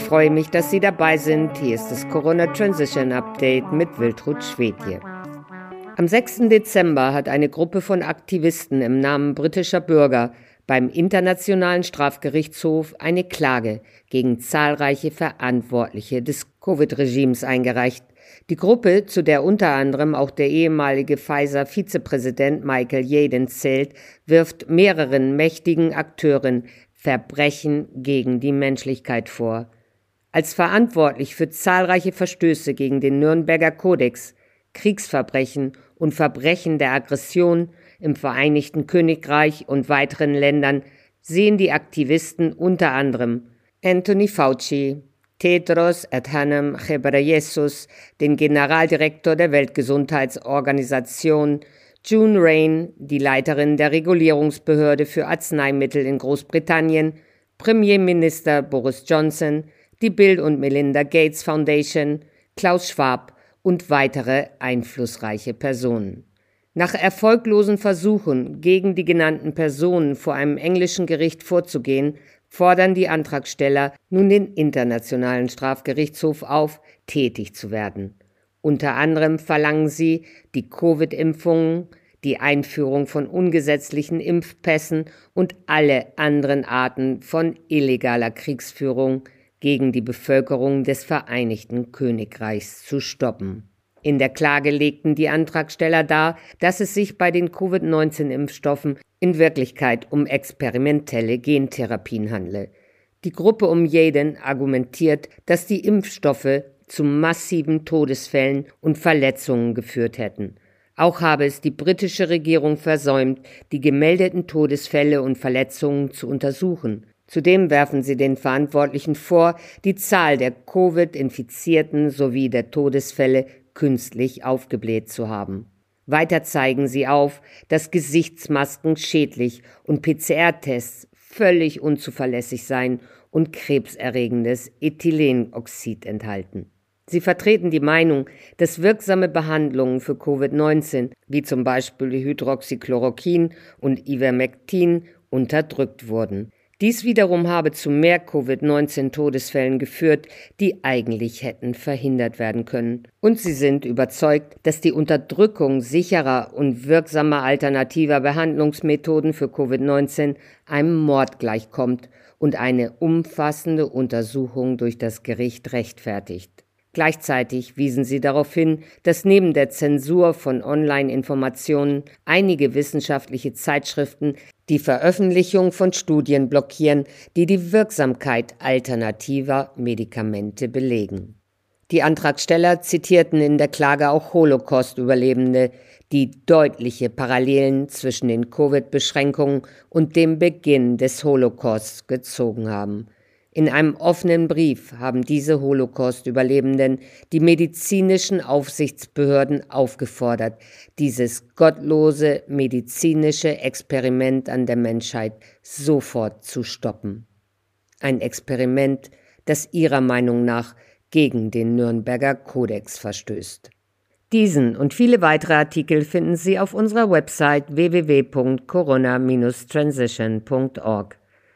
Ich freue mich, dass Sie dabei sind. Hier ist das Corona Transition Update mit Wiltrud Schwedje. Am 6. Dezember hat eine Gruppe von Aktivisten im Namen britischer Bürger beim Internationalen Strafgerichtshof eine Klage gegen zahlreiche Verantwortliche des Covid-Regimes eingereicht. Die Gruppe, zu der unter anderem auch der ehemalige Pfizer-Vizepräsident Michael Yaden zählt, wirft mehreren mächtigen Akteuren Verbrechen gegen die Menschlichkeit vor. Als verantwortlich für zahlreiche Verstöße gegen den Nürnberger Kodex, Kriegsverbrechen und Verbrechen der Aggression im Vereinigten Königreich und weiteren Ländern sehen die Aktivisten unter anderem Anthony Fauci, Tedros Adhanom Ghebreyesus, den Generaldirektor der Weltgesundheitsorganisation, June Rain, die Leiterin der Regulierungsbehörde für Arzneimittel in Großbritannien, Premierminister Boris Johnson, die Bill und Melinda Gates Foundation, Klaus Schwab und weitere einflussreiche Personen. Nach erfolglosen Versuchen, gegen die genannten Personen vor einem englischen Gericht vorzugehen, fordern die Antragsteller nun den Internationalen Strafgerichtshof auf, tätig zu werden. Unter anderem verlangen sie die Covid-Impfungen, die Einführung von ungesetzlichen Impfpässen und alle anderen Arten von illegaler Kriegsführung gegen die Bevölkerung des Vereinigten Königreichs zu stoppen. In der Klage legten die Antragsteller dar, dass es sich bei den Covid-19-Impfstoffen in Wirklichkeit um experimentelle Gentherapien handle. Die Gruppe um Yaden argumentiert, dass die Impfstoffe zu massiven Todesfällen und Verletzungen geführt hätten. Auch habe es die britische Regierung versäumt, die gemeldeten Todesfälle und Verletzungen zu untersuchen. Zudem werfen sie den Verantwortlichen vor, die Zahl der Covid-Infizierten sowie der Todesfälle künstlich aufgebläht zu haben. Weiter zeigen sie auf, dass Gesichtsmasken schädlich und PCR-Tests völlig unzuverlässig seien und krebserregendes Ethylenoxid enthalten. Sie vertreten die Meinung, dass wirksame Behandlungen für Covid-19, wie zum Beispiel Hydroxychloroquin und Ivermectin, unterdrückt wurden. Dies wiederum habe zu mehr Covid-19-Todesfällen geführt, die eigentlich hätten verhindert werden können. Und sie sind überzeugt, dass die Unterdrückung sicherer und wirksamer alternativer Behandlungsmethoden für Covid-19 einem Mord gleichkommt und eine umfassende Untersuchung durch das Gericht rechtfertigt. Gleichzeitig wiesen sie darauf hin, dass neben der Zensur von Online-Informationen einige wissenschaftliche Zeitschriften die Veröffentlichung von Studien blockieren, die die Wirksamkeit alternativer Medikamente belegen. Die Antragsteller zitierten in der Klage auch Holocaust-Überlebende, die deutliche Parallelen zwischen den Covid-Beschränkungen und dem Beginn des Holocausts gezogen haben. In einem offenen Brief haben diese Holocaust-Überlebenden die medizinischen Aufsichtsbehörden aufgefordert, dieses gottlose medizinische Experiment an der Menschheit sofort zu stoppen. Ein Experiment, das ihrer Meinung nach gegen den Nürnberger Kodex verstößt. Diesen und viele weitere Artikel finden Sie auf unserer Website www.corona-transition.org.